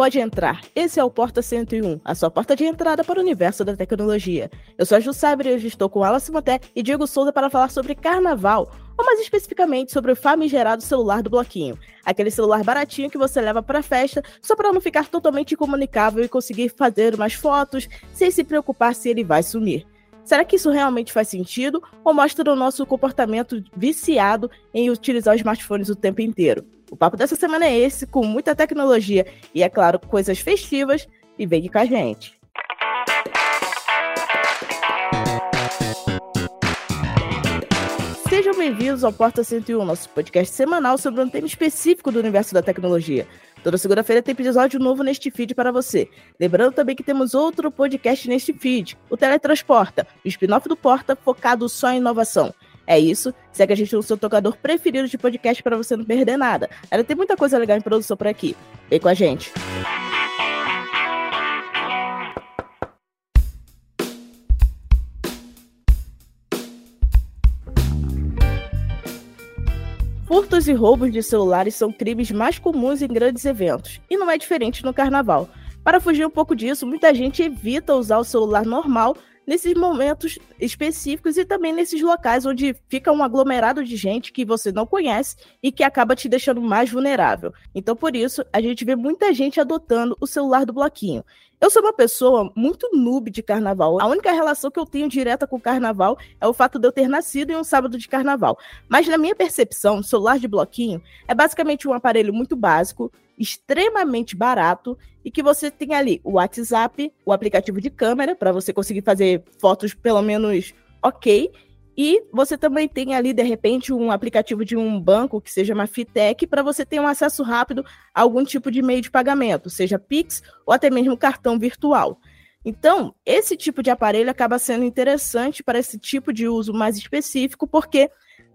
pode entrar. Esse é o Porta 101, a sua porta de entrada para o universo da tecnologia. Eu sou a Ju Sabre e hoje estou com Alice Moté e Diego Souza para falar sobre carnaval, ou mais especificamente sobre o famigerado celular do bloquinho. Aquele celular baratinho que você leva para festa só para não ficar totalmente incomunicável e conseguir fazer umas fotos sem se preocupar se ele vai sumir. Será que isso realmente faz sentido ou mostra o nosso comportamento viciado em utilizar os smartphones o tempo inteiro? O papo dessa semana é esse, com muita tecnologia e, é claro, coisas festivas. E vem com a gente. Sejam bem-vindos ao Porta 101, nosso podcast semanal sobre um tema específico do universo da tecnologia. Toda segunda-feira tem episódio novo neste feed para você. Lembrando também que temos outro podcast neste feed, o Teletransporta, o spin-off do Porta focado só em inovação. É isso. Segue a gente no seu tocador preferido de podcast para você não perder nada. Ainda tem muita coisa legal em produção por aqui. Vem com a gente. Furtos e roubos de celulares são crimes mais comuns em grandes eventos, e não é diferente no carnaval. Para fugir um pouco disso, muita gente evita usar o celular normal nesses momentos específicos e também nesses locais onde fica um aglomerado de gente que você não conhece e que acaba te deixando mais vulnerável. Então, por isso, a gente vê muita gente adotando o celular do bloquinho. Eu sou uma pessoa muito noob de carnaval. A única relação que eu tenho direta com o carnaval é o fato de eu ter nascido em um sábado de carnaval. Mas na minha percepção, o celular de bloquinho é basicamente um aparelho muito básico, extremamente barato e que você tem ali o WhatsApp, o aplicativo de câmera para você conseguir fazer fotos pelo menos ok. E você também tem ali, de repente, um aplicativo de um banco que seja uma fintech para você ter um acesso rápido a algum tipo de meio de pagamento, seja Pix ou até mesmo cartão virtual. Então, esse tipo de aparelho acaba sendo interessante para esse tipo de uso mais específico, porque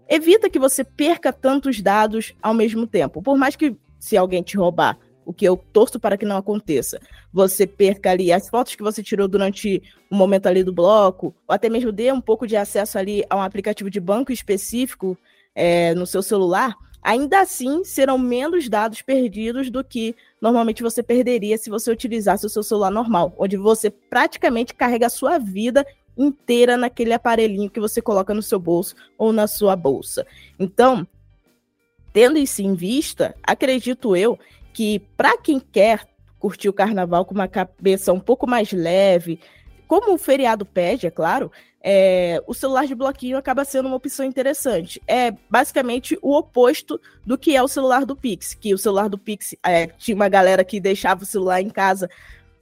evita que você perca tantos dados ao mesmo tempo. Por mais que, se alguém te roubar, o que eu torço para que não aconteça. Você perca ali as fotos que você tirou durante o momento ali do bloco, ou até mesmo dê um pouco de acesso ali a um aplicativo de banco específico é, no seu celular, ainda assim serão menos dados perdidos do que normalmente você perderia se você utilizasse o seu celular normal, onde você praticamente carrega a sua vida inteira naquele aparelhinho que você coloca no seu bolso ou na sua bolsa. Então, tendo isso em vista, acredito eu que para quem quer curtir o carnaval com uma cabeça um pouco mais leve, como o feriado pede, é claro, é, o celular de bloquinho acaba sendo uma opção interessante. É basicamente o oposto do que é o celular do Pix, que o celular do Pix é, tinha uma galera que deixava o celular em casa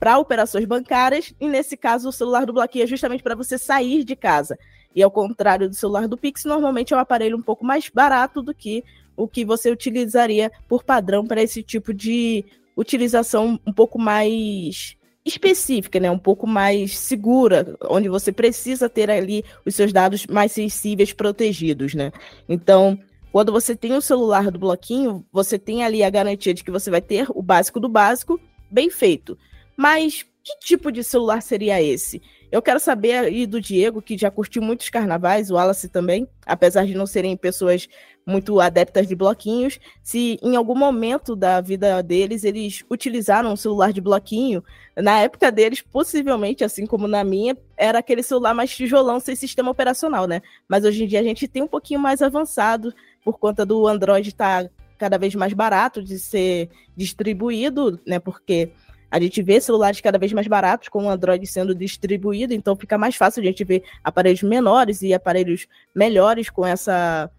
para operações bancárias, e nesse caso o celular do bloquinho é justamente para você sair de casa. E ao contrário do celular do Pix, normalmente é um aparelho um pouco mais barato do que o que você utilizaria por padrão para esse tipo de utilização um pouco mais específica, né? Um pouco mais segura, onde você precisa ter ali os seus dados mais sensíveis protegidos, né? Então, quando você tem o celular do bloquinho, você tem ali a garantia de que você vai ter o básico do básico bem feito. Mas que tipo de celular seria esse? Eu quero saber aí do Diego, que já curtiu muitos carnavais, o Wallace também, apesar de não serem pessoas muito adeptas de bloquinhos, se em algum momento da vida deles eles utilizaram um celular de bloquinho. Na época deles, possivelmente, assim como na minha, era aquele celular mais tijolão sem sistema operacional, né? Mas hoje em dia a gente tem um pouquinho mais avançado por conta do Android estar tá cada vez mais barato de ser distribuído, né? Porque a gente vê celulares cada vez mais baratos com o Android sendo distribuído, então fica mais fácil a gente ver aparelhos menores e aparelhos melhores com essa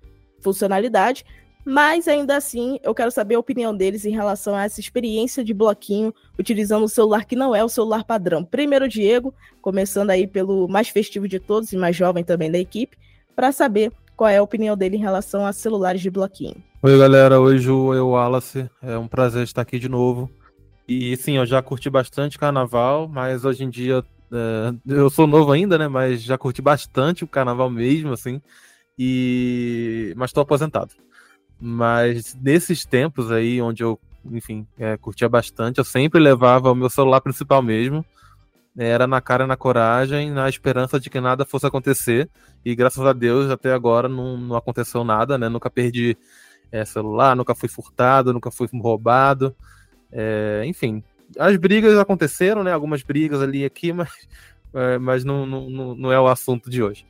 funcionalidade. Mas ainda assim, eu quero saber a opinião deles em relação a essa experiência de bloquinho utilizando o celular que não é o celular padrão. Primeiro, Diego, começando aí pelo mais festivo de todos e mais jovem também da equipe, para saber qual é a opinião dele em relação a celulares de bloquinho. Oi, galera. Oi, Ju. Eu, Wallace. É um prazer estar aqui de novo. E sim, eu já curti bastante carnaval, mas hoje em dia é, eu sou novo ainda, né? Mas já curti bastante o carnaval mesmo, assim. E mas estou aposentado. Mas nesses tempos aí onde eu, enfim, é, curtia bastante, eu sempre levava o meu celular principal mesmo. Era na cara na coragem, na esperança de que nada fosse acontecer. E graças a Deus, até agora não, não aconteceu nada, né? Nunca perdi é, celular, nunca fui furtado, nunca fui roubado. É, enfim, as brigas aconteceram, né? Algumas brigas ali e aqui, mas, é, mas não, não, não é o assunto de hoje.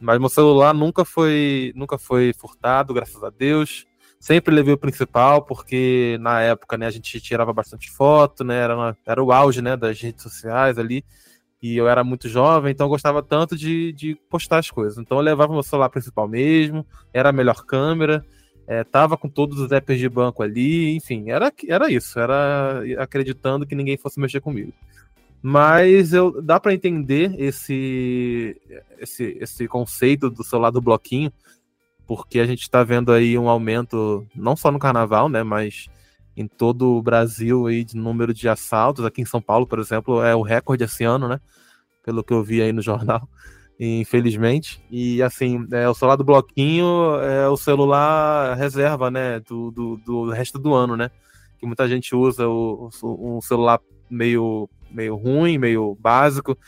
Mas meu celular nunca foi, nunca foi furtado, graças a Deus. Sempre levei o principal, porque na época, né, a gente tirava bastante foto, né? Era, era o auge, né, das redes sociais ali. E eu era muito jovem, então eu gostava tanto de, de postar as coisas. Então eu levava meu celular principal mesmo, era a melhor câmera, é, tava com todos os apps de banco ali, enfim, era, era isso, era acreditando que ninguém fosse mexer comigo. Mas eu, dá para entender esse, esse, esse conceito do celular do bloquinho, porque a gente está vendo aí um aumento, não só no carnaval, né, mas em todo o Brasil aí de número de assaltos. Aqui em São Paulo, por exemplo, é o recorde esse ano, né? Pelo que eu vi aí no jornal, infelizmente. E assim, é, o celular do bloquinho é o celular reserva, né? Do, do, do resto do ano, né? Que muita gente usa o, um celular meio, meio ruim, meio básico,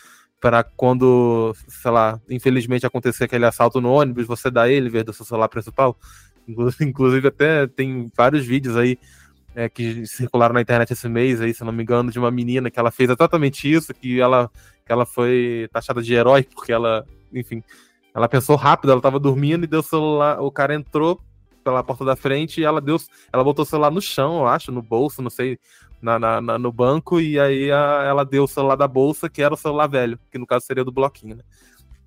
para quando, sei lá, infelizmente acontecer aquele assalto no ônibus, você dá ele vez do seu celular principal. Inclusive, até tem vários vídeos aí é, que circularam na internet esse mês aí, se não me engano, de uma menina que ela fez exatamente isso, que ela, que ela foi taxada de herói, porque ela, enfim, ela pensou rápido, ela tava dormindo e deu o celular, o cara entrou pela porta da frente e ela deu, ela botou o celular no chão, eu acho, no bolso, não sei, na, na, na no banco, e aí a, ela deu o celular da bolsa, que era o celular velho, que no caso seria do bloquinho, né?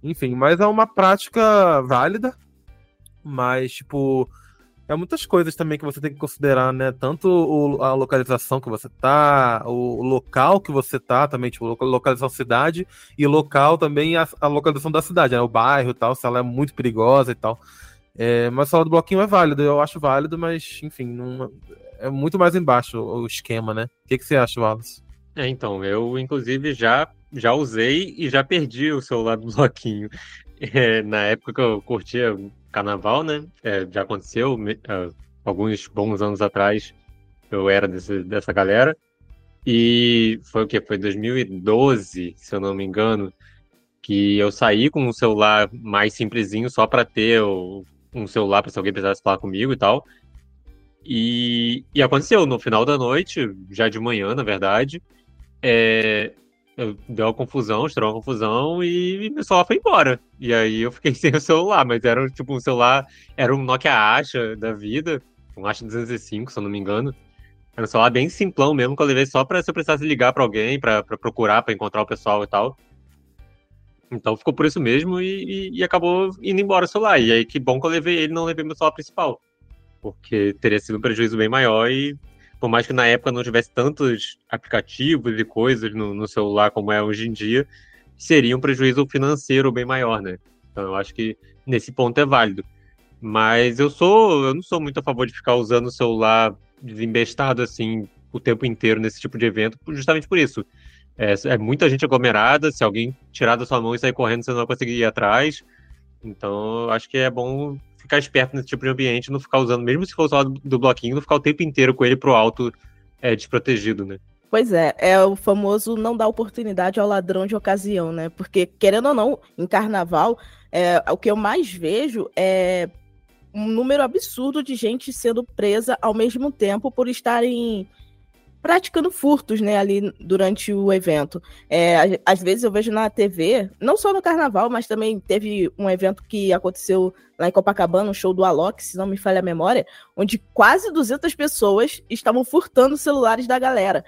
Enfim, mas é uma prática válida, mas, tipo, é muitas coisas também que você tem que considerar, né? Tanto o, a localização que você tá, o, local que você tá também, tipo, localização cidade e local também a, a localização da cidade, né? O bairro e tal, se ela é muito perigosa e tal. É, mas sala do bloquinho é válido, eu acho válido, mas enfim, não, é muito mais embaixo o esquema, né? O que, que você acha, Wallace? É, então, eu inclusive já, já usei e já perdi o celular do bloquinho. É, na época que eu curtia carnaval, né? É, já aconteceu uh, alguns bons anos atrás. Eu era desse, dessa galera. E foi o que? Foi 2012, se eu não me engano, que eu saí com um celular mais simplesinho só para ter o, um celular para se alguém precisasse falar comigo e tal. E, e aconteceu no final da noite, já de manhã, na verdade. É, deu uma confusão, estourou uma confusão e meu celular foi embora. E aí eu fiquei sem o celular, mas era tipo um celular, era um Nokia Asha da vida, um Asha 205, se eu não me engano. Era um celular bem simplão mesmo, que eu levei só pra se eu precisasse ligar pra alguém, pra, procurar, pra encontrar o pessoal e tal. Então ficou por isso mesmo e, e, e, acabou indo embora o celular. E aí que bom que eu levei ele, não levei meu celular principal. Porque teria sido um prejuízo bem maior e por mais que na época não tivesse tantos aplicativos e coisas no, no, celular como é hoje em dia, seria um prejuízo financeiro bem maior, né? Então eu acho que nesse ponto é válido. Mas eu sou, eu não sou muito a favor de ficar usando o celular desembestado assim o tempo inteiro nesse tipo de evento, justamente por isso. É, é muita gente aglomerada, se alguém tirar da sua mão e sair correndo, você não vai conseguir ir atrás. Então, acho que é bom ficar esperto nesse tipo de ambiente, não ficar usando, mesmo se for usar do bloquinho, não ficar o tempo inteiro com ele pro alto é, desprotegido, né? Pois é, é o famoso não dar oportunidade ao ladrão de ocasião, né? Porque, querendo ou não, em carnaval, é, o que eu mais vejo é um número absurdo de gente sendo presa ao mesmo tempo por estarem praticando furtos, né, ali durante o evento. É, às vezes eu vejo na TV, não só no carnaval, mas também teve um evento que aconteceu lá em Copacabana, um show do Alok, se não me falha a memória, onde quase 200 pessoas estavam furtando celulares da galera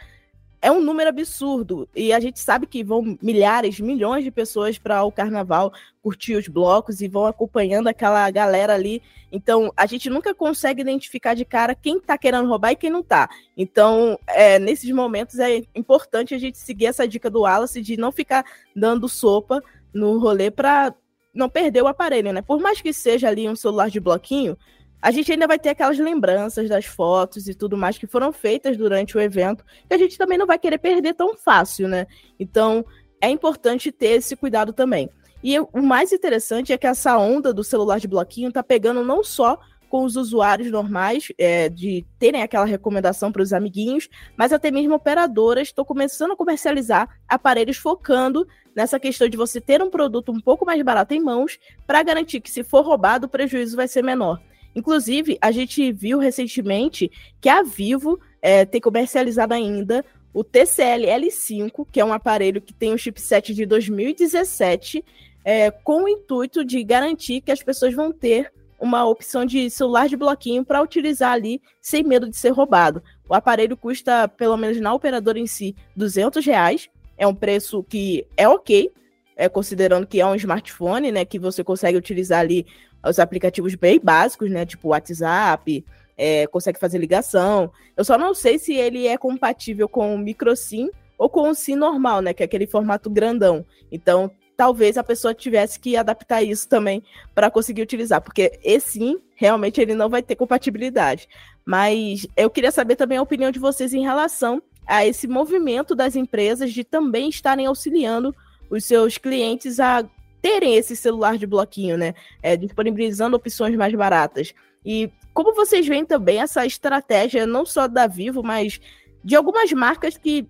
é um número absurdo. E a gente sabe que vão milhares, milhões de pessoas para o carnaval curtir os blocos e vão acompanhando aquela galera ali. Então, a gente nunca consegue identificar de cara quem está querendo roubar e quem não está. Então, é, nesses momentos é importante a gente seguir essa dica do Wallace de não ficar dando sopa no rolê para não perder o aparelho, né? Por mais que seja ali um celular de bloquinho, a gente ainda vai ter aquelas lembranças das fotos e tudo mais que foram feitas durante o evento, que a gente também não vai querer perder tão fácil, né? Então, é importante ter esse cuidado também. E o mais interessante é que essa onda do celular de bloquinho tá pegando não só com os usuários normais, é, de terem aquela recomendação para os amiguinhos, mas até mesmo operadoras estão começando a comercializar aparelhos focando nessa questão de você ter um produto um pouco mais barato em mãos para garantir que, se for roubado, o prejuízo vai ser menor. Inclusive, a gente viu recentemente que a Vivo é, tem comercializado ainda o TCL L5, que é um aparelho que tem um chipset de 2017, é, com o intuito de garantir que as pessoas vão ter uma opção de celular de bloquinho para utilizar ali sem medo de ser roubado. O aparelho custa, pelo menos na operadora em si, 200 reais. É um preço que é ok, é, considerando que é um smartphone, né? Que você consegue utilizar ali os aplicativos bem básicos, né? Tipo WhatsApp, é, consegue fazer ligação. Eu só não sei se ele é compatível com o micro SIM ou com o SIM normal, né? Que é aquele formato grandão. Então, talvez a pessoa tivesse que adaptar isso também para conseguir utilizar, porque esse sim, realmente ele não vai ter compatibilidade. Mas eu queria saber também a opinião de vocês em relação a esse movimento das empresas de também estarem auxiliando os seus clientes a terem esse celular de bloquinho, né? É, disponibilizando opções mais baratas. E como vocês veem também essa estratégia, não só da Vivo, mas de algumas marcas que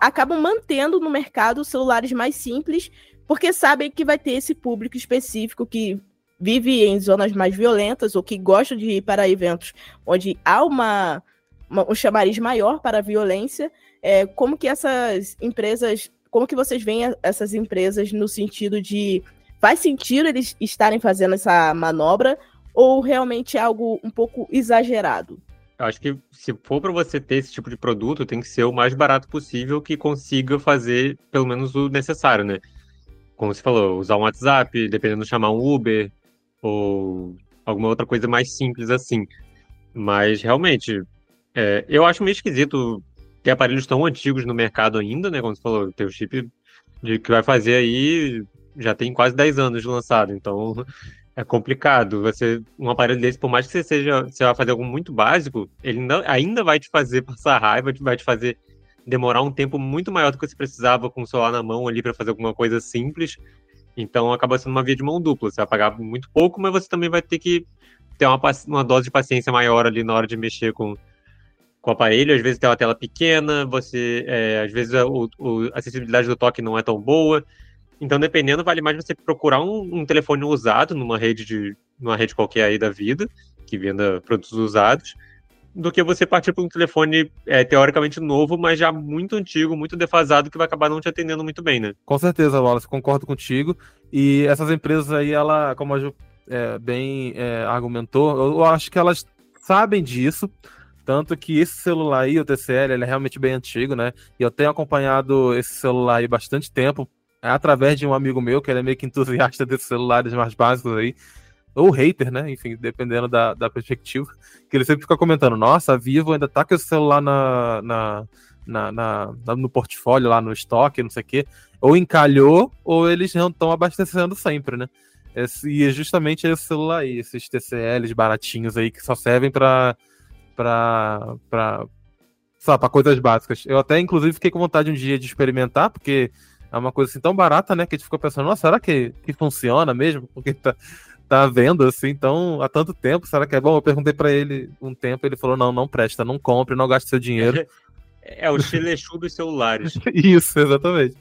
acabam mantendo no mercado celulares mais simples porque sabem que vai ter esse público específico que vive em zonas mais violentas ou que gosta de ir para eventos onde há uma, uma um chamariz maior para a violência. É, como que essas empresas, como que vocês veem essas empresas no sentido de faz sentido eles estarem fazendo essa manobra ou realmente é algo um pouco exagerado? Eu acho que se for para você ter esse tipo de produto, tem que ser o mais barato possível que consiga fazer pelo menos o necessário, né? como você falou, usar um WhatsApp, dependendo chamar um Uber ou alguma outra coisa mais simples assim. Mas realmente, é, eu acho meio esquisito ter aparelhos tão antigos no mercado ainda, né? Como você falou, tem o chip de que vai fazer aí já tem quase 10 anos de lançado, então é complicado. Você um aparelho desse, por mais que você seja, você vai fazer algo muito básico, ele não, ainda vai te fazer passar raiva, vai te fazer demorar um tempo muito maior do que você precisava com o celular na mão ali para fazer alguma coisa simples. Então acaba sendo uma via de mão dupla. Você vai pagar muito pouco, mas você também vai ter que ter uma, uma dose de paciência maior ali na hora de mexer com, com o aparelho. Às vezes tem uma tela pequena, você é, às vezes a, o, a acessibilidade do toque não é tão boa. Então, dependendo, vale mais você procurar um, um telefone usado numa rede de numa rede qualquer aí da vida, que venda produtos usados, do que você partir para um telefone é, teoricamente novo, mas já muito antigo, muito defasado, que vai acabar não te atendendo muito bem, né? Com certeza, Wallace, concordo contigo. E essas empresas aí, ela, como a Ju é, bem é, argumentou, eu acho que elas sabem disso. Tanto que esse celular aí, o TCL, ele é realmente bem antigo, né? E eu tenho acompanhado esse celular aí bastante tempo, é através de um amigo meu, que ele é meio que entusiasta desses celulares mais básicos aí ou hater, né? Enfim, dependendo da, da perspectiva, que ele sempre fica comentando: nossa, a Vivo ainda tá com esse celular na, na, na, na no portfólio, lá no estoque, não sei o quê. Ou encalhou, ou eles não estão abastecendo sempre, né? Esse, e é justamente esse celular aí, esses TCLs baratinhos aí, que só servem para para para coisas básicas. Eu até, inclusive, fiquei com vontade um dia de experimentar, porque é uma coisa assim tão barata, né? Que a gente ficou pensando, nossa, será que, que funciona mesmo? Porque tá, tá vendo assim, então, há tanto tempo, será que é bom? Eu perguntei para ele um tempo, ele falou: não, não presta, não compre, não gaste seu dinheiro. É o Chilechu dos celulares. Isso, exatamente.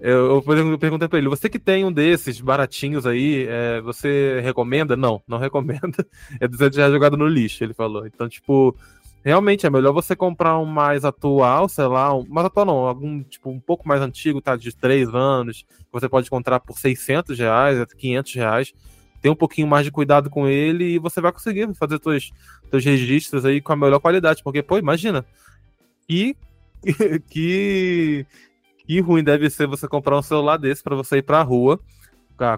Eu, eu perguntei para ele: você que tem um desses baratinhos aí, é, você recomenda? Não, não recomenda. É 200 reais jogado no lixo, ele falou. Então, tipo, realmente é melhor você comprar um mais atual, sei lá, um, mais atual não, algum tipo um pouco mais antigo, tá? De 3 anos, você pode encontrar por 600 reais, 500 reais ter um pouquinho mais de cuidado com ele e você vai conseguir fazer seus, seus registros aí com a melhor qualidade. Porque, pô, imagina. Que, que, que ruim deve ser você comprar um celular desse para você ir pra rua,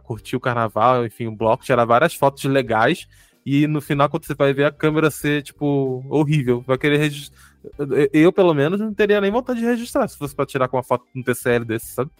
curtir o carnaval, enfim, o bloco, tirar várias fotos legais. E no final, quando você vai ver a câmera ser, tipo, horrível, vai querer registrar. Eu, pelo menos, não teria nem vontade de registrar se fosse pra tirar com uma foto no TCL desse, sabe?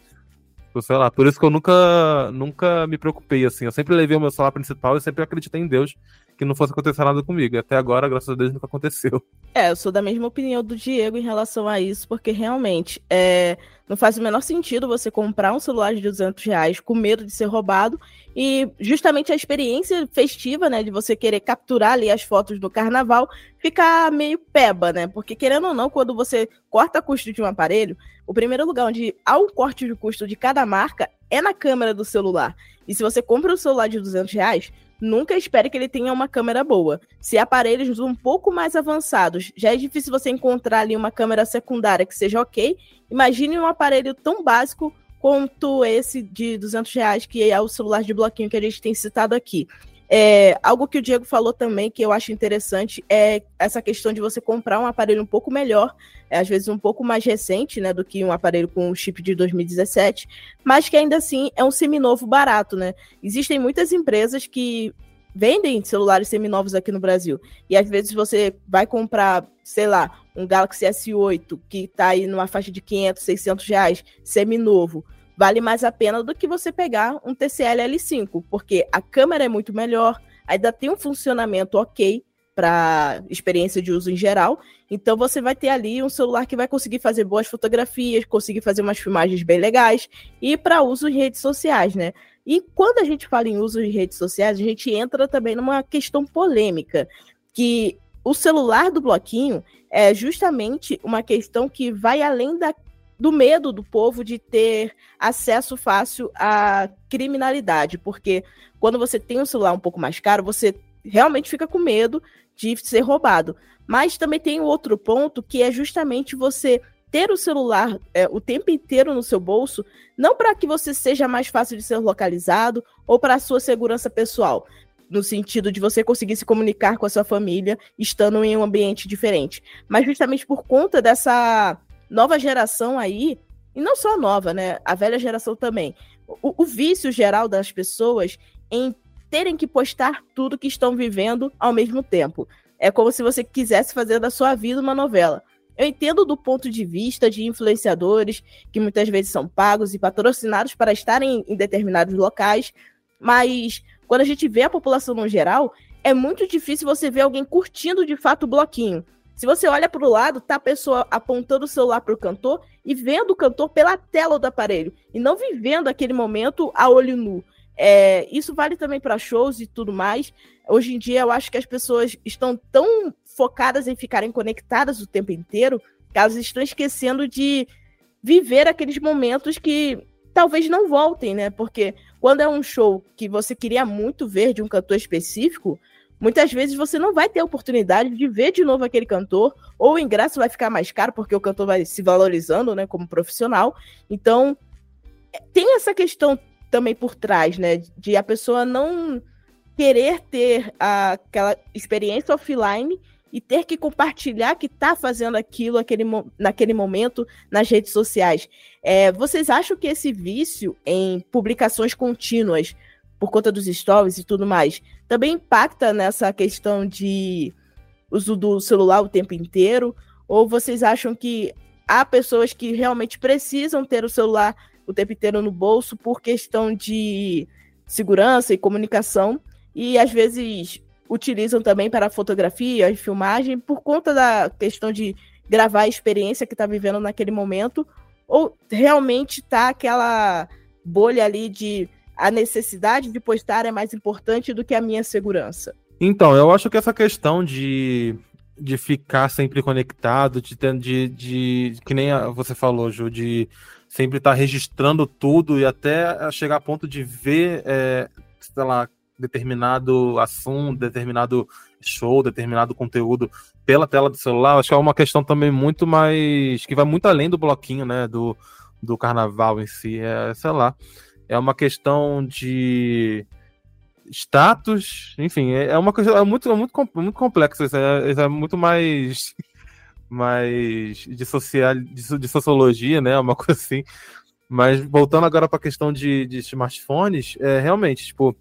Tipo, sei lá, por isso que eu nunca, nunca me preocupei, assim. Eu sempre levei o meu celular principal e sempre acreditei em Deus que não fosse acontecer nada comigo. E até agora, graças a Deus, nunca aconteceu. É, eu sou da mesma opinião do Diego em relação a isso, porque realmente é, não faz o menor sentido você comprar um celular de 200 reais com medo de ser roubado e justamente a experiência festiva, né, de você querer capturar ali as fotos do carnaval, ficar meio peba, né? Porque querendo ou não, quando você corta custo de um aparelho, o primeiro lugar onde há um corte de custo de cada marca é na câmera do celular. E se você compra um celular de 200 reais, nunca espere que ele tenha uma câmera boa. Se aparelhos um pouco mais avançados já é difícil você encontrar ali uma câmera secundária que seja ok, imagine um aparelho tão básico quanto esse de 200 reais, que é o celular de bloquinho que a gente tem citado aqui. É, algo que o Diego falou também, que eu acho interessante, é essa questão de você comprar um aparelho um pouco melhor, é, às vezes um pouco mais recente, né, do que um aparelho com chip de 2017, mas que ainda assim é um seminovo barato, né? Existem muitas empresas que vendem celulares seminovos aqui no Brasil, e às vezes você vai comprar, sei lá, um Galaxy S8, que está aí numa faixa de 500, 600 reais, seminovo, vale mais a pena do que você pegar um TCL L5, porque a câmera é muito melhor, ainda tem um funcionamento ok para experiência de uso em geral. Então você vai ter ali um celular que vai conseguir fazer boas fotografias, conseguir fazer umas filmagens bem legais e para uso em redes sociais, né? E quando a gente fala em uso em redes sociais, a gente entra também numa questão polêmica, que o celular do bloquinho é justamente uma questão que vai além da do medo do povo de ter acesso fácil à criminalidade, porque quando você tem um celular um pouco mais caro, você realmente fica com medo de ser roubado. Mas também tem outro ponto que é justamente você ter o celular é, o tempo inteiro no seu bolso, não para que você seja mais fácil de ser localizado ou para a sua segurança pessoal, no sentido de você conseguir se comunicar com a sua família estando em um ambiente diferente, mas justamente por conta dessa nova geração aí, e não só a nova, né? A velha geração também. O, o vício geral das pessoas em terem que postar tudo que estão vivendo ao mesmo tempo. É como se você quisesse fazer da sua vida uma novela. Eu entendo do ponto de vista de influenciadores, que muitas vezes são pagos e patrocinados para estarem em determinados locais, mas quando a gente vê a população no geral, é muito difícil você ver alguém curtindo de fato o bloquinho. Se você olha para o lado, tá a pessoa apontando o celular para o cantor e vendo o cantor pela tela do aparelho e não vivendo aquele momento a olho nu. É, isso vale também para shows e tudo mais. Hoje em dia, eu acho que as pessoas estão tão focadas em ficarem conectadas o tempo inteiro que elas estão esquecendo de viver aqueles momentos que talvez não voltem, né? Porque quando é um show que você queria muito ver de um cantor específico, muitas vezes você não vai ter a oportunidade de ver de novo aquele cantor, ou o ingresso vai ficar mais caro porque o cantor vai se valorizando, né, como profissional. Então, tem essa questão também por trás, né, de a pessoa não querer ter aquela experiência offline e ter que compartilhar que está fazendo aquilo aquele, naquele momento nas redes sociais. É, vocês acham que esse vício em publicações contínuas por conta dos stories e tudo mais, também impacta nessa questão de uso do celular o tempo inteiro? Ou vocês acham que há pessoas que realmente precisam ter o celular o tempo inteiro no bolso por questão de segurança e comunicação? E às vezes utilizam também para fotografia e filmagem por conta da questão de gravar a experiência que está vivendo naquele momento? Ou realmente tá aquela bolha ali de a necessidade de postar é mais importante do que a minha segurança? Então, eu acho que essa questão de, de ficar sempre conectado, de, de, de que nem você falou, Ju, de sempre estar tá registrando tudo e até chegar a ponto de ver, é, sei lá, determinado assunto, determinado show, determinado conteúdo pela tela do celular, acho que é uma questão também muito mais. que vai muito além do bloquinho, né? Do, do carnaval em si. É, sei lá é uma questão de status, enfim, é, é uma coisa é muito, é muito, muito complexa, é, é, muito mais, mais de, social, de, de, sociologia, né, uma coisa assim. Mas voltando agora para a questão de, de smartphones, é, realmente, tipo,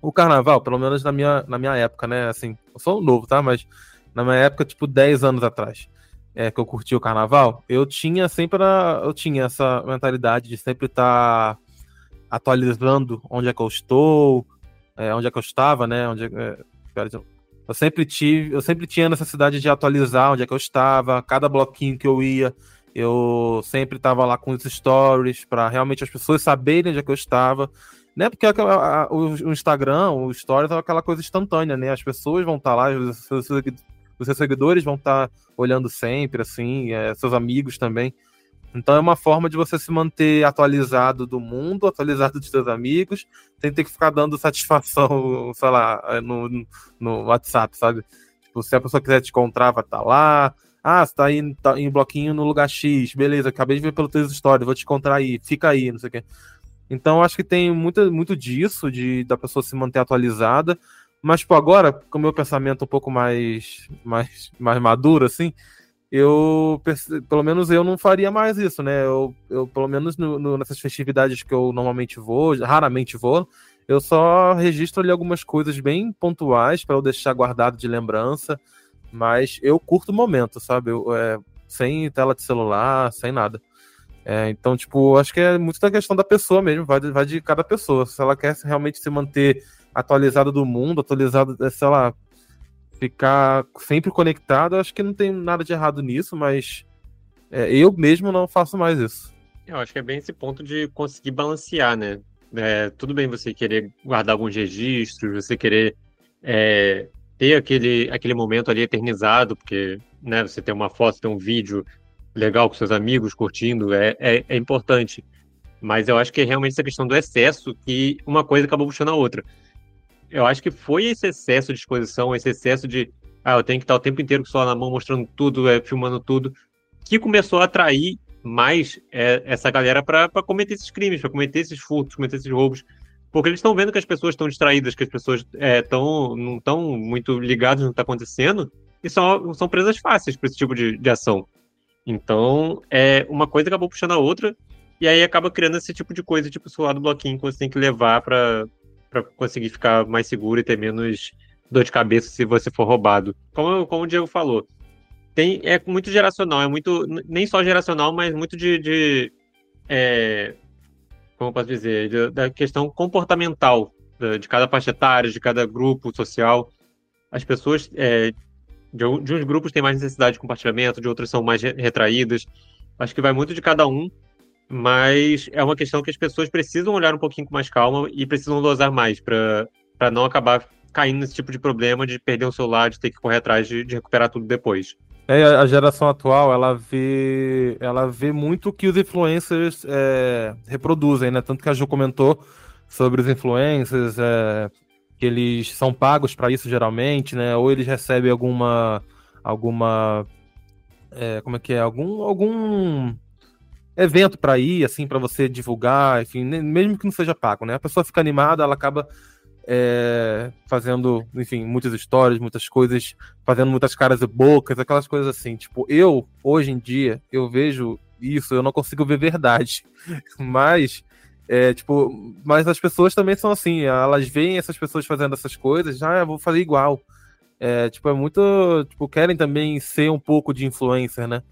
o carnaval, pelo menos na minha, na minha época, né, assim, eu sou novo, tá, mas na minha época, tipo, 10 anos atrás, é, que eu curti o carnaval, eu tinha sempre, a, eu tinha essa mentalidade de sempre estar... Tá atualizando onde é que eu estou, é, onde é que eu estava, né? Onde é, eu sempre tive, eu sempre tinha necessidade de atualizar onde é que eu estava, cada bloquinho que eu ia, eu sempre estava lá com os stories para realmente as pessoas saberem onde é que eu estava, né? Porque a, a, o, o, Instagram, o stories é aquela coisa instantânea, né? As pessoas vão estar tá lá, os seus, os seus seguidores vão estar tá olhando sempre, assim, é, seus amigos também. Então é uma forma de você se manter atualizado do mundo, atualizado dos seus amigos, sem ter que ficar dando satisfação, sei lá, no, no WhatsApp, sabe? Tipo, se a pessoa quiser te encontrar, vai estar tá lá. Ah, você tá aí tá em bloquinho no lugar X, beleza, acabei de ver pelo teu stories, vou te encontrar aí, fica aí, não sei o quê. Então acho que tem muito, muito disso, de da pessoa se manter atualizada. Mas, tipo, agora, com o meu pensamento um pouco mais, mais, mais maduro, assim, eu, pelo menos eu não faria mais isso, né? Eu, eu pelo menos no, no, nessas festividades que eu normalmente vou, raramente vou, eu só registro ali algumas coisas bem pontuais para eu deixar guardado de lembrança, mas eu curto o momento, sabe? Eu, é, sem tela de celular, sem nada. É, então, tipo, acho que é muito da questão da pessoa mesmo, vai, vai de cada pessoa. Se ela quer realmente se manter atualizada do mundo, atualizada, sei lá, ficar sempre conectado, acho que não tem nada de errado nisso, mas é, eu mesmo não faço mais isso. Eu acho que é bem esse ponto de conseguir balancear, né? É, tudo bem você querer guardar alguns registros, você querer é, ter aquele, aquele momento ali eternizado, porque né, você tem uma foto, tem um vídeo legal com seus amigos curtindo, é, é, é importante. Mas eu acho que é realmente essa questão do excesso que uma coisa acabou puxando a outra eu acho que foi esse excesso de exposição, esse excesso de ah, eu tenho que estar o tempo inteiro com o celular na mão, mostrando tudo, é, filmando tudo, que começou a atrair mais é, essa galera para cometer esses crimes, para cometer esses furtos, cometer esses roubos. Porque eles estão vendo que as pessoas estão distraídas, que as pessoas é, tão, não estão muito ligadas no que está acontecendo, e são, são presas fáceis para esse tipo de, de ação. Então, é, uma coisa acabou puxando a outra, e aí acaba criando esse tipo de coisa, tipo o celular do bloquinho, que você tem que levar para para conseguir ficar mais seguro e ter menos dor de cabeça se você for roubado. Como, como o Diego falou, tem, é muito geracional, é muito. Nem só geracional, mas muito de. de é, como eu posso dizer? De, da questão comportamental de, de, cada faixa etária, de cada grupo social. As pessoas. É, de, uns grupos têm mais necessidade de compartilhamento, de outros são mais retraídas. Acho que vai muito de cada um mas é uma questão que as pessoas precisam olhar um pouquinho com mais calma e precisam dosar mais para não acabar caindo nesse tipo de problema de perder o celular, de ter que correr atrás de, de recuperar tudo depois. É, a geração atual, ela vê, ela vê muito o que os influencers é, reproduzem, né? Tanto que a Ju comentou sobre os influencers, é, que eles são pagos para isso geralmente, né? Ou eles recebem alguma, alguma, é, como é que é, algum, algum evento para ir, assim, para você divulgar, enfim, mesmo que não seja pago, né? A pessoa fica animada, ela acaba é, fazendo, enfim, muitas histórias, muitas coisas, fazendo muitas caras e bocas, aquelas coisas assim. Tipo, eu, hoje em dia, eu vejo isso, eu não consigo ver verdade. Mas, é, tipo, mas as pessoas também são assim, elas veem essas pessoas fazendo essas coisas, ah, eu vou fazer igual. É, tipo, é muito, tipo, querem também ser um pouco de influencer, né?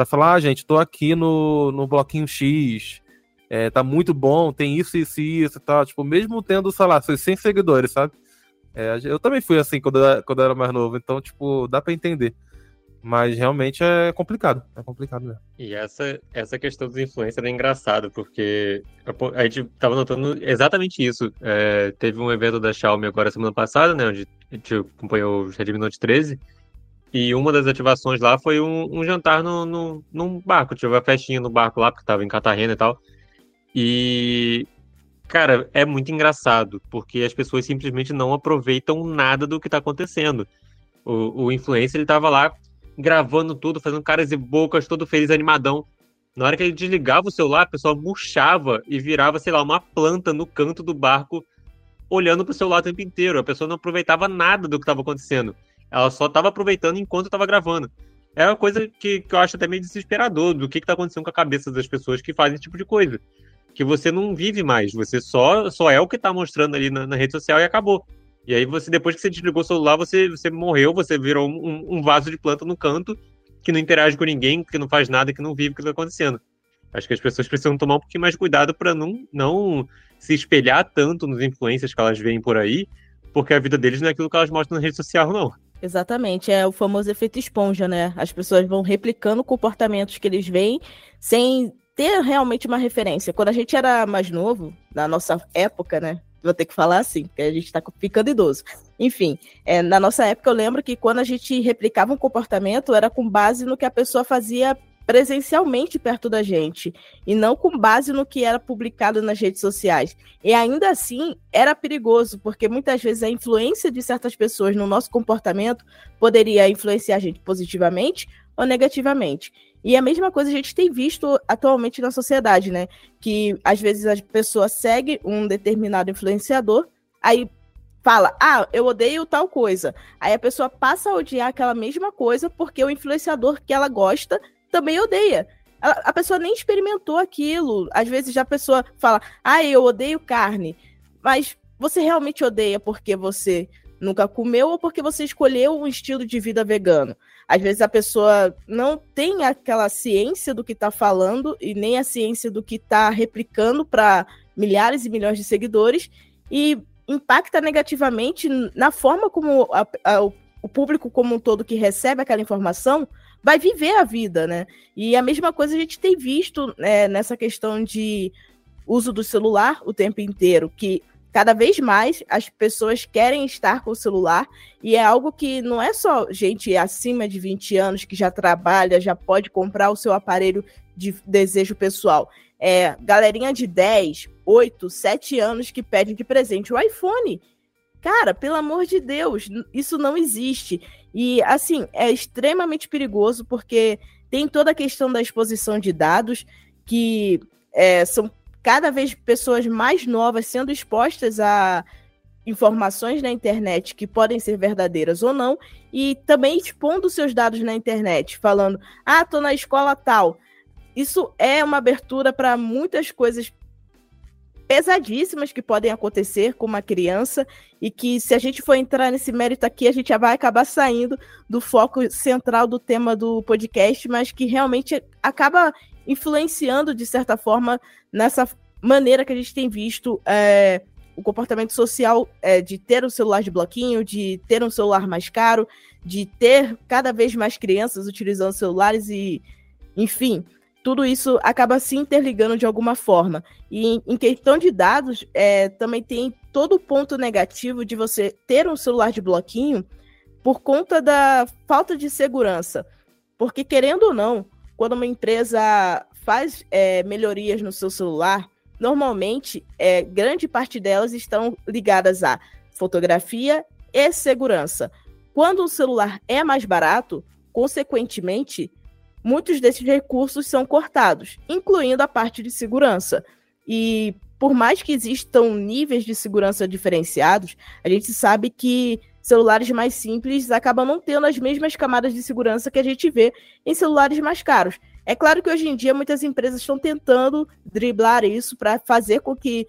Para falar, ah, gente, tô aqui no, no bloquinho X, é, tá muito bom, tem isso, isso e isso e tal. Tipo, mesmo tendo, sei lá, seus 100 seguidores, sabe? É, eu também fui assim quando eu, quando eu era mais novo, então, tipo, dá para entender. Mas realmente é complicado, é complicado mesmo. E essa, essa questão dos influencers é engraçado, porque a gente tava notando exatamente isso. É, teve um evento da Xiaomi agora semana passada, né, onde a gente acompanhou o Redmi Note 13, e uma das ativações lá foi um, um jantar no, no, num barco. Tive uma festinha no barco lá, porque tava em Cartagena e tal. E, cara, é muito engraçado, porque as pessoas simplesmente não aproveitam nada do que tá acontecendo. O, o influencer, ele tava lá gravando tudo, fazendo caras e bocas, todo feliz, animadão. Na hora que ele desligava o celular, a pessoa murchava e virava, sei lá, uma planta no canto do barco, olhando pro celular o tempo inteiro. A pessoa não aproveitava nada do que estava acontecendo. Ela só estava aproveitando enquanto estava gravando. É uma coisa que, que eu acho até meio desesperador do que, está acontecendo com a cabeça das pessoas que fazem esse tipo de coisa. Que você não vive mais, você só, só é o que está mostrando ali na, na, rede social e acabou. E aí você, depois que você desligou o celular, você, você morreu, você virou um, um vaso de planta no canto, que não interage com ninguém, que não faz nada, que não vive o que está acontecendo. Acho que as pessoas precisam tomar um pouquinho mais cuidado para não, não se espelhar tanto nos influências que elas veem por aí, porque a vida deles não é aquilo que elas mostram na rede social, não. Exatamente, é o famoso efeito esponja, né? As pessoas vão replicando comportamentos que eles veem sem ter realmente uma referência. Quando a gente era mais novo, na nossa época, né? Vou ter que falar assim, porque a gente tá ficando idoso. Enfim, é, na nossa época eu lembro que quando a gente replicava um comportamento era com base no que a pessoa fazia presencialmente perto da gente e não com base no que era publicado nas redes sociais. E ainda assim era perigoso, porque muitas vezes a influência de certas pessoas no nosso comportamento poderia influenciar a gente positivamente ou negativamente. E a mesma coisa a gente tem visto atualmente na sociedade, né? Que às vezes a pessoa segue um determinado influenciador, aí fala, ah, eu odeio tal coisa. Aí a pessoa passa a odiar aquela mesma coisa porque o influenciador que ela gosta também odeia. a pessoa nem experimentou aquilo. Às vezes a pessoa fala, ah, eu odeio carne. Mas você realmente odeia porque você nunca comeu ou porque você escolheu um estilo de vida vegano. Às vezes a pessoa não tem aquela ciência do que está falando e nem a ciência do que está replicando para milhares e milhões de seguidores e impacta negativamente na forma como a, a, o público como um todo que recebe aquela informação vai viver a vida, né? E a mesma coisa a gente tem visto né, nessa questão de uso do celular o tempo inteiro, que cada vez mais as pessoas querem estar com o celular e é algo que não é só gente acima de 20 anos que já trabalha, já pode comprar o seu aparelho de desejo pessoal. É galerinha de 10, 8, 7 anos que pede de presente o iPhone. Cara, pelo amor de Deus, isso não existe. E assim, é extremamente perigoso porque tem toda a questão da exposição de dados que é, são cada vez pessoas mais novas sendo expostas a informações na internet que podem ser verdadeiras ou não, e também expondo seus dados na internet, falando: ah, tô na escola tal. Isso é uma abertura para muitas coisas pesadíssimas que podem acontecer com uma criança e que se a gente for entrar nesse mérito aqui, a gente já vai acabar saindo do foco central do tema do podcast, mas que realmente acaba influenciando, de certa forma, nessa maneira que a gente tem visto é, o comportamento social é, de ter um celular de bloquinho, de ter um celular mais caro, de ter cada vez mais crianças utilizando celulares e, enfim, tudo isso acaba se interligando de alguma forma. E em, questão de dados, é, também tem todo o ponto negativo de você ter um celular de bloquinho por conta da falta de segurança. Porque, querendo ou não, quando uma empresa faz é, melhorias no seu celular, normalmente é, grande parte delas estão ligadas a fotografia e segurança. Quando o celular é mais barato, consequentemente, muitos desses recursos são cortados, incluindo a parte de segurança. E por mais que existam níveis de segurança diferenciados, a gente sabe que celulares mais simples acabam não tendo as mesmas camadas de segurança que a gente vê em celulares mais caros. É claro que hoje em dia muitas empresas estão tentando driblar isso para fazer com que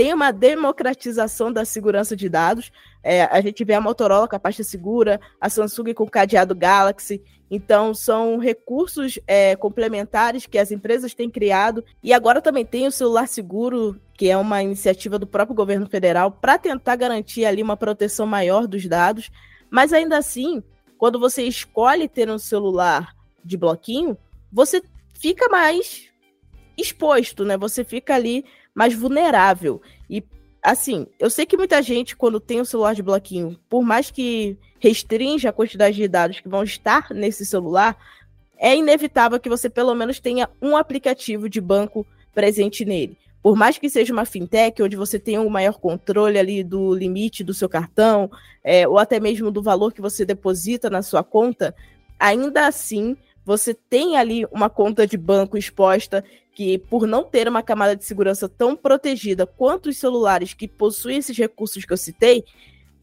tenha uma democratização da segurança de dados. É, a gente vê a Motorola com a pasta segura, a Samsung com o cadeado Galaxy. Então, são recursos é, complementares que as empresas têm criado. E agora também tem o celular seguro, que é uma iniciativa do próprio governo federal, para tentar garantir ali uma proteção maior dos dados. Mas ainda assim, quando você escolhe ter um celular de bloquinho, você fica mais exposto, né? Você fica ali mais vulnerável. E assim, eu sei que muita gente, quando tem um celular de bloquinho, por mais que restrinja a quantidade de dados que vão estar nesse celular, é inevitável que você pelo menos tenha um aplicativo de banco presente nele. Por mais que seja uma fintech, onde você tenha um maior controle ali do limite do seu cartão, é, ou até mesmo do valor que você deposita na sua conta, ainda assim você tem ali uma conta de banco exposta que, por não ter uma camada de segurança tão protegida quanto os celulares que possuem esses recursos que eu citei,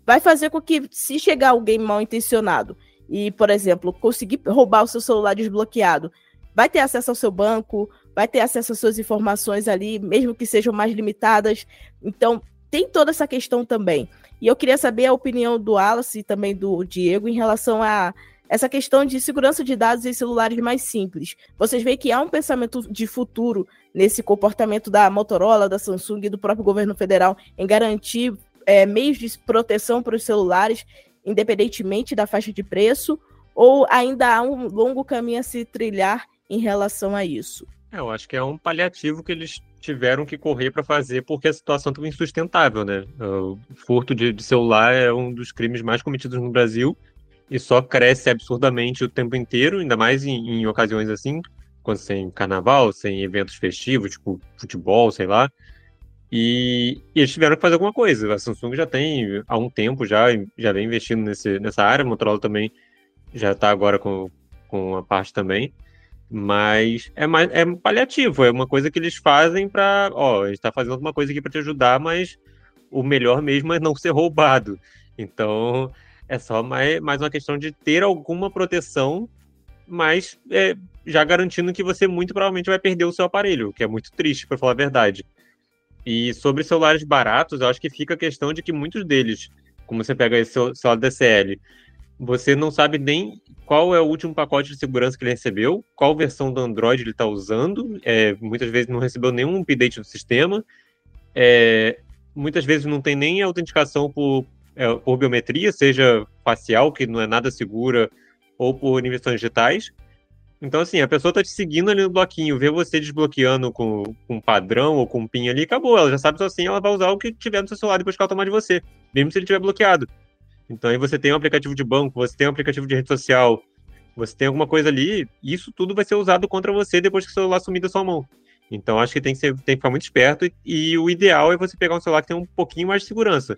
vai fazer com que, se chegar alguém mal intencionado e, por exemplo, conseguir roubar o seu celular desbloqueado, vai ter acesso ao seu banco, vai ter acesso às suas informações ali, mesmo que sejam mais limitadas. Então, tem toda essa questão também. E eu queria saber a opinião do Alice e também do Diego em relação a essa questão de segurança de dados em celulares mais simples. Vocês veem que há um pensamento de futuro nesse comportamento da Motorola, da Samsung e do próprio governo federal em garantir é, meios de proteção para os celulares, independentemente da faixa de preço, ou ainda há um longo caminho a se trilhar em relação a isso? É, eu acho que é um paliativo que eles tiveram que correr para fazer porque a situação estava insustentável, né? O furto de, de celular é um dos crimes mais cometidos no Brasil e só cresce absurdamente o tempo inteiro, ainda mais em, em ocasiões assim, quando sem carnaval, sem eventos festivos, tipo futebol, sei lá. E, e, eles tiveram que fazer alguma coisa. A Samsung já tem há um tempo já, já vem investindo nesse, nessa área, a Motorola também já está agora com, com a parte também. Mas é mais é paliativo, é uma coisa que eles fazem para, ó, a gente está fazendo alguma coisa aqui para te ajudar, mas o melhor mesmo é não ser roubado. Então, é só mais, mais uma questão de ter alguma proteção, mas é, já garantindo que você muito provavelmente vai perder o seu aparelho, que é muito triste, para falar a verdade. E sobre celulares baratos, eu acho que fica a questão de que muitos deles, como você pega esse celular DCL, você não sabe nem qual é o último pacote de segurança que ele recebeu, qual versão do Android ele está usando, é, muitas vezes não recebeu nenhum update do sistema, é, muitas vezes não tem nem autenticação por, é, por biometria, seja facial, que não é nada segura, ou por impressões digitais. Então, assim, a pessoa tá te seguindo ali no bloquinho, vê você desbloqueando com, com um padrão ou com um PIN ali, acabou. Ela já sabe que assim ela vai usar o que tiver no seu celular depois que ela tomar de você, mesmo se ele tiver bloqueado. Então aí você tem um aplicativo de banco, você tem um aplicativo de rede social, você tem alguma coisa ali, isso tudo vai ser usado contra você depois que o celular sumir da sua mão. Então acho que tem que, ser, tem que ficar muito esperto e, e, o ideal é você pegar um celular que tem um pouquinho mais de segurança,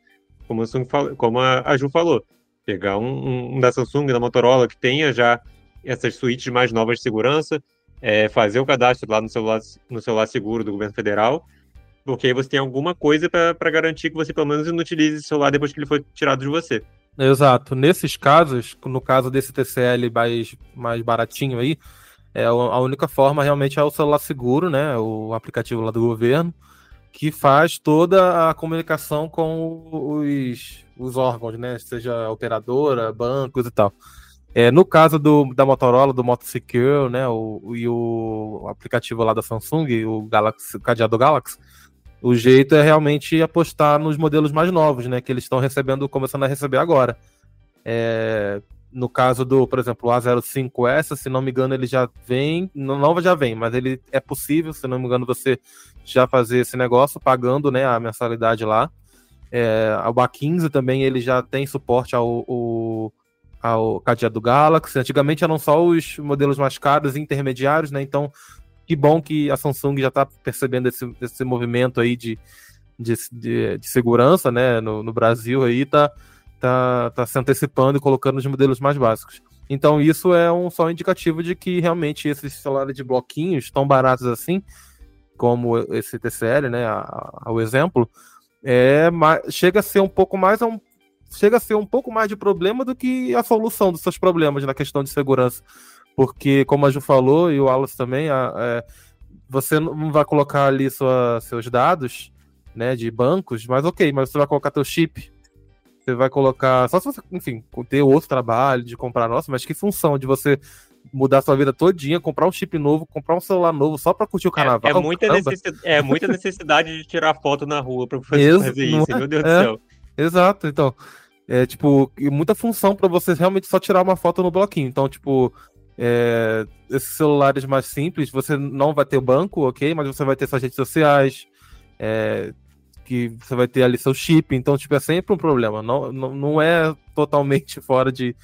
como a, Samsung, como a, Ju falou. Pegar um, um, da Samsung, da Motorola, que tenha já essas suítes mais novas de segurança, é, fazer o cadastro lá no celular, no celular seguro do governo federal, porque aí você tem alguma coisa para garantir que você pelo menos não utilize o celular depois que ele foi tirado de você. Exato. Nesses casos, no caso desse TCL mais, mais baratinho aí, é, a única forma realmente é o celular seguro, né? O aplicativo lá do governo, que faz toda a comunicação com os, os órgãos, né? Seja operadora, bancos e tal. É, no caso do, da Motorola, do Moto Secure, né? O, e o aplicativo lá da Samsung, o Galaxy, o cadeado Galaxy, o jeito é realmente apostar nos modelos mais novos, né? Que eles estão recebendo, começando a receber agora. É, no caso do, por exemplo, o A05S, se não me engano, ele já vem, não já vem, mas ele é possível, se não me engano, você já fazer esse negócio pagando, né, a mensalidade lá. É, o A15 também ele já tem suporte ao, ao, ao cadeado Galaxy. Antigamente eram só os modelos mais caros e intermediários, né? Então que bom que a Samsung já está percebendo esse, esse movimento aí de, de, de, de segurança, né, no, no, Brasil aí, tá, tá, tá se antecipando e colocando os modelos mais básicos. Então isso é um só indicativo de que realmente esses celulares de bloquinhos tão baratos assim, como esse TCL, né, o exemplo, é, chega a ser um pouco mais um, chega a ser um pouco mais de problema do que a solução dos seus problemas na questão de segurança porque, como a Ju falou, e o Wallace também, a, é, você não vai colocar ali sua, seus dados né, de bancos, mas ok, mas você vai colocar teu chip. Você vai colocar. Só se você, enfim, ter outro trabalho de comprar, nossa, mas que função de você mudar sua vida todinha, comprar um chip novo, comprar um celular novo só para curtir o carnaval. É, é muita, necessidade, é muita necessidade de tirar foto na rua para fazer, fazer isso, é? meu Deus é, do céu. Exato, então. É tipo, muita função para você realmente só tirar uma foto no bloquinho. Então, tipo, é, esses celulares mais simples, você não vai ter banco, ok? Mas você vai ter suas redes sociais, é, que você vai ter ali seu chip, então, tipo, é sempre um problema. Não, não, não é totalmente fora de.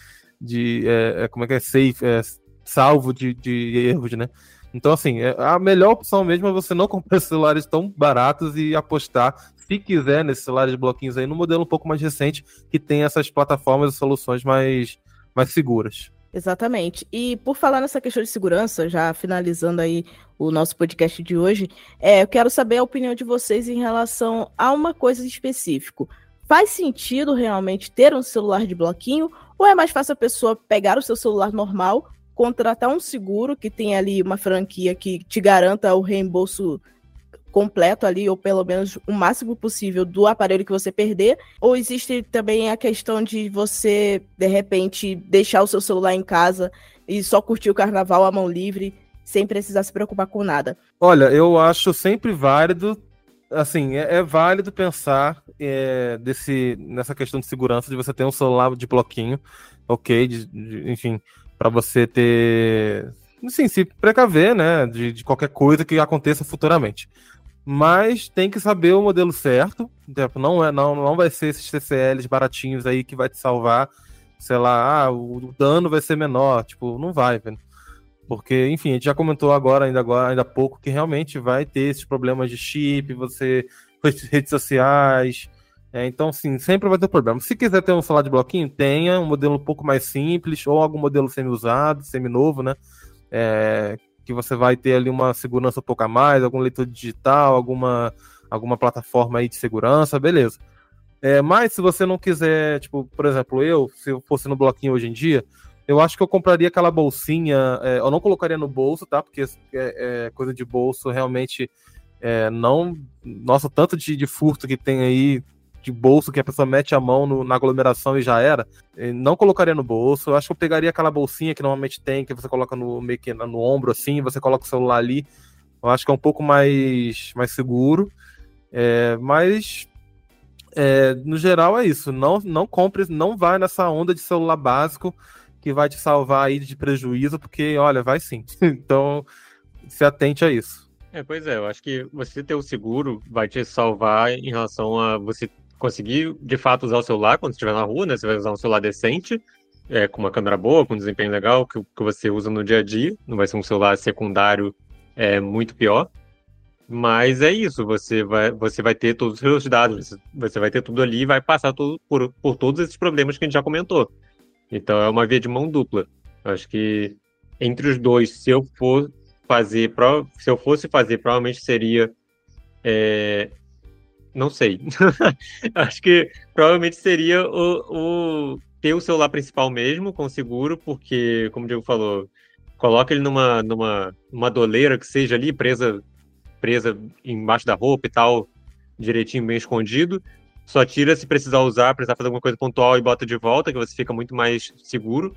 de é, é como é que é? Safe, é, salvo de, de erros, né? Então, assim, é, a melhor opção mesmo é você não comprar celulares tão baratos e apostar, se quiser, nesses celulares de bloquinhos aí, no modelo um pouco mais recente, que tem essas plataformas e soluções mais, mais seguras. Exatamente. E por falar nessa questão de segurança, já finalizando aí o nosso podcast de hoje, é, eu quero saber a opinião de vocês em relação a uma coisa específica. Faz sentido realmente ter um celular de bloquinho ou é mais fácil a pessoa pegar o seu celular normal, contratar um seguro que tem ali uma franquia que te garanta o reembolso completo ali, ou pelo menos o máximo possível do aparelho que você perder? Ou existe também a questão de você, de repente, deixar o seu celular em casa e só curtir o carnaval à mão livre, sem precisar se preocupar com nada? Olha, eu acho sempre válido assim, é, é, válido pensar é, desse, nessa questão de segurança de você ter um celular de bloquinho, ok, de, de, enfim, para você ter, assim, se precaver, né, de, de, qualquer coisa que aconteça futuramente mas tem que saber o modelo certo. Não, é, não, não vai ser esses TCLs baratinhos aí que vai te salvar. Sei lá, ah, o, dano vai ser menor. Tipo, não vai, velho. Porque, enfim, a gente já comentou agora, ainda agora, ainda há pouco, que realmente vai ter esses problemas de chip, você redes sociais. É, então, sim, sempre vai ter problema. Se quiser ter um celular de bloquinho, tenha um modelo um pouco mais simples, ou algum modelo semi-usado, semi-novo, né? É, que você vai ter ali uma segurança um pouco a mais, algum leitor digital, alguma, alguma plataforma aí de segurança, beleza. É, mas se você não quiser, tipo, por exemplo, eu, se eu fosse no bloquinho hoje em dia, eu acho que eu compraria aquela bolsinha. É, eu não colocaria no bolso, tá? Porque é, é coisa de bolso realmente é, não. Nossa, tanto de, de, furto que tem aí de bolso que a pessoa mete a mão no, na aglomeração e já era. É, não colocaria no bolso. Eu acho que eu pegaria aquela bolsinha que normalmente tem, que você coloca no meio que no ombro assim, você coloca o celular ali. Eu acho que é um pouco mais, mais seguro. É, mas é, no geral é isso. Não, não compre, não vai nessa onda de celular básico que vai te salvar aí de prejuízo, porque, olha, vai sim. então, se atente a isso. É, pois é, eu acho que você ter o seguro vai te salvar em relação a você conseguir, de fato, usar o celular quando estiver na rua, né? Você vai usar um celular decente, é, com uma câmera boa, com um desempenho legal, que, que você usa no dia a dia. Não vai ser um celular secundário é, muito pior. Mas é isso, você vai, você vai ter todos os seus dados, você vai ter tudo ali e vai passar tudo, por, por todos esses problemas que a gente já comentou. Então é uma via de mão dupla. Eu acho que entre os dois, se eu for fazer, se eu fosse fazer, provavelmente seria, é... não sei. acho que provavelmente seria o, o, ter o celular principal mesmo com seguro, porque, como o Diego falou, coloca ele numa, numa uma doleira que seja ali presa presa embaixo da roupa e tal, direitinho, bem escondido. Só tira se precisar usar, precisar fazer alguma coisa pontual e bota de volta, que você fica muito mais seguro.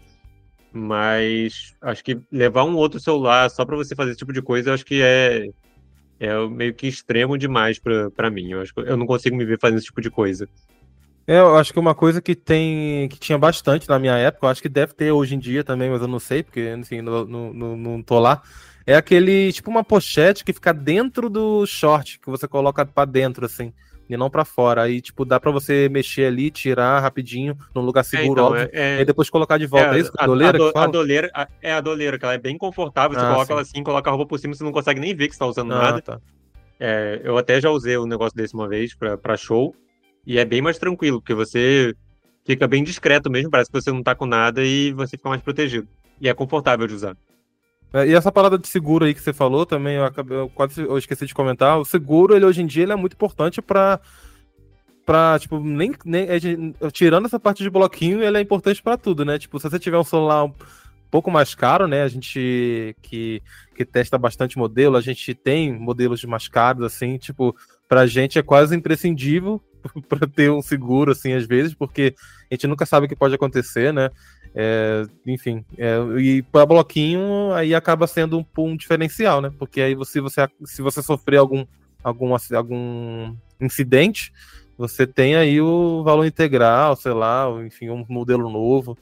Mas acho que levar um outro celular só para você fazer esse tipo de coisa, acho que é, é meio que extremo demais para mim. Eu acho eu não consigo me ver fazendo esse tipo de coisa. É, eu acho que uma coisa que tem que tinha bastante na minha época, eu acho que deve ter hoje em dia também, mas eu não sei, porque assim, não, não, não tô lá. É aquele, tipo uma pochete que fica dentro do short, que você coloca para dentro, assim e não para fora. Aí, tipo, dá para você mexer ali, tirar rapidinho, num lugar é, seguro, é, então, óbvio, é, e depois colocar de volta. É, é isso? A, a doleira? A, do, a doleira a, é a doleira, que ela é bem confortável. Você ah, coloca sim. ela assim, coloca a roupa por cima, você não consegue nem ver que você tá usando ah, nada. Tá. É, eu até já usei um negócio desse uma vez para show, e é bem mais tranquilo, porque você fica bem discreto mesmo, parece que você não tá com nada e você fica mais protegido. E é confortável de usar. É, e essa parada de seguro aí que você falou também, eu, acabei, eu quase eu esqueci de comentar. O seguro, ele hoje em dia, ele é muito importante para para tipo, nem, nem tirando essa parte de bloquinho, ele é importante para tudo, né? Tipo, se você tiver um celular um pouco mais caro, né? A gente que, que testa bastante modelo, a gente tem modelos mais caros, assim, tipo, pra gente é quase imprescindível para ter um seguro, assim, às vezes, porque a gente nunca sabe o que pode acontecer, né? É, enfim, é, e para bloquinho aí acaba sendo um, um, diferencial, né? Porque aí você, você, se você sofrer algum, algum, algum incidente, você tem aí o valor integral, sei lá, enfim, um modelo novo.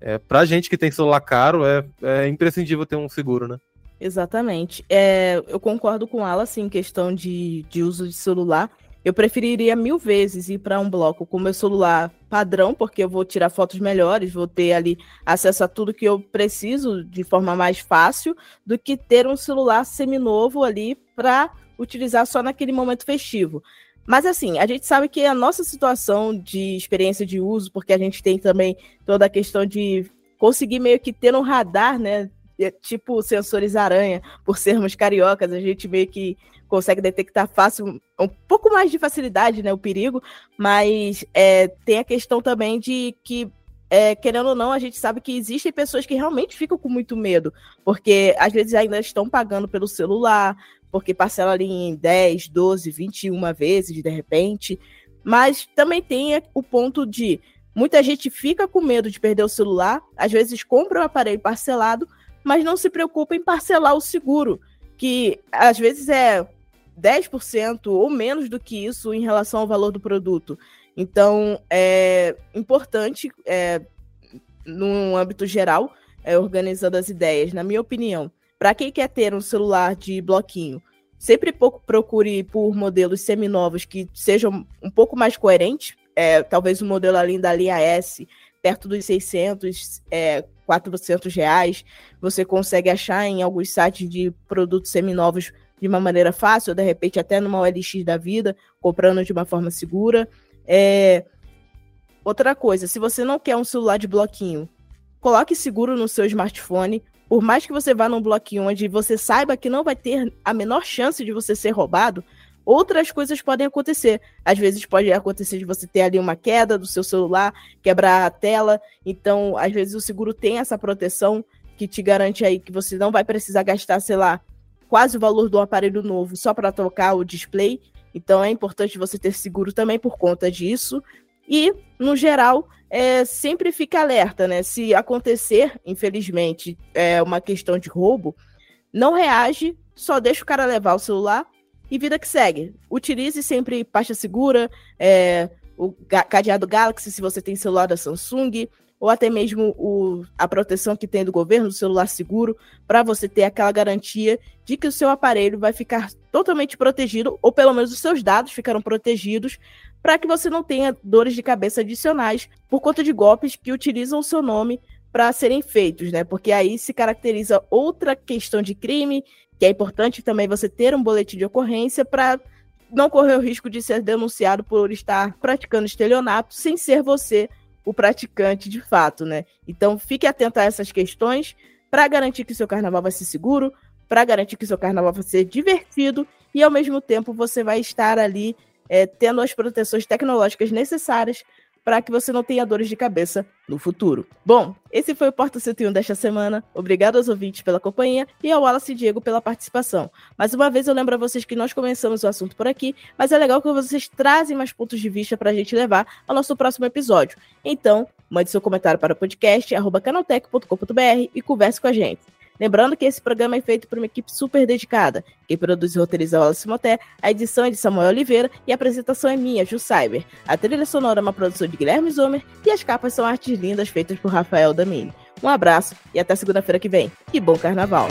É, gente que tem celular caro, é, é imprescindível ter um seguro, né? Exatamente. É, eu concordo com ela, assim, em questão de, de uso de celular. Eu preferiria mil vezes ir para um bloco com meu celular padrão, porque eu vou tirar fotos melhores, vou ter ali acesso a tudo que eu preciso de forma mais fácil, do que ter um celular seminovo ali para utilizar só naquele momento festivo. Mas assim, a gente sabe que a nossa situação de experiência de uso, porque a gente tem também toda a questão de conseguir meio que ter um radar, né? É tipo sensores aranha, por sermos cariocas, a gente meio que consegue detectar fácil, um pouco mais de facilidade, né, o perigo, mas é, tem a questão também de que é, querendo ou não, a gente sabe que existem pessoas que realmente ficam com muito medo, porque às vezes ainda estão pagando pelo celular, porque parcela ali em 10, 12, 21 vezes de repente. Mas também tem o ponto de muita gente fica com medo de perder o celular, às vezes compra o aparelho parcelado, mas não se preocupa em parcelar o seguro, que às vezes é 10% ou menos do que isso em relação ao valor do produto. Então, é importante, é, no âmbito geral, é, organizando as ideias, na minha opinião, para quem quer ter um celular de bloquinho, sempre procure por modelos seminovos que sejam um pouco mais coerentes. É, talvez o um modelo ali da linha S, perto dos 600, é, 400 reais. Você consegue achar em alguns sites de produtos seminovos de uma maneira fácil, ou de repente até numa OLX da vida, comprando de uma forma segura. É... Outra coisa, se você não quer um celular de bloquinho, coloque seguro no seu smartphone. Por mais que você vá num bloquinho onde você saiba que não vai ter a menor chance de você ser roubado, outras coisas podem acontecer. Às vezes pode acontecer de você ter ali uma queda do seu celular, quebrar a tela. Então, às vezes o seguro tem essa proteção que te garante aí que você não vai precisar gastar, sei lá, quase o valor do aparelho novo só para trocar o display. Então é importante você ter seguro também por conta disso. E, no geral, é, sempre fica alerta, né? Se acontecer, infelizmente, é uma questão de roubo, não reage, só deixa o cara levar o celular e vida que segue. Utilize sempre pasta segura, é, o cadeado Galaxy se você tem celular da Samsung, ou até mesmo o, a proteção que tem do governo, do celular seguro, para você ter aquela garantia de que o seu aparelho vai ficar totalmente protegido, ou pelo menos os seus dados ficarão protegidos, para que você não tenha dores de cabeça adicionais por conta de golpes que utilizam o seu nome para serem feitos, né? Porque aí se caracteriza outra questão de crime que é importante também você ter um boletim de ocorrência para não correr o risco de ser denunciado por estar praticando estelionato sem ser você o praticante de fato, né? Então fique atento a essas questões para garantir que seu carnaval vai ser seguro, para garantir que seu carnaval vai ser divertido e ao mesmo tempo você vai estar ali é, tendo as proteções tecnológicas necessárias para que você não tenha dores de cabeça no futuro. Bom, esse foi o Porta 101 desta semana. Obrigado aos ouvintes pela companhia e ao Wallace e Diego pela participação. Mais uma vez eu lembro a vocês que nós começamos o assunto por aqui, mas é legal que vocês trazem mais pontos de vista para a gente levar ao nosso próximo episódio. Então, mande seu comentário para o podcast canaltech.com.br e converse com a gente. Lembrando que esse programa é feito por uma equipe super dedicada. Quem produz e roteiriza Wallace Moté, a edição é de Samuel Oliveira e a apresentação é minha, Ju Cyber. A trilha sonora é uma produção de Guilherme Zomer e as capas são artes lindas feitas por Rafael Damini. Um abraço e até segunda-feira que vem. E bom carnaval!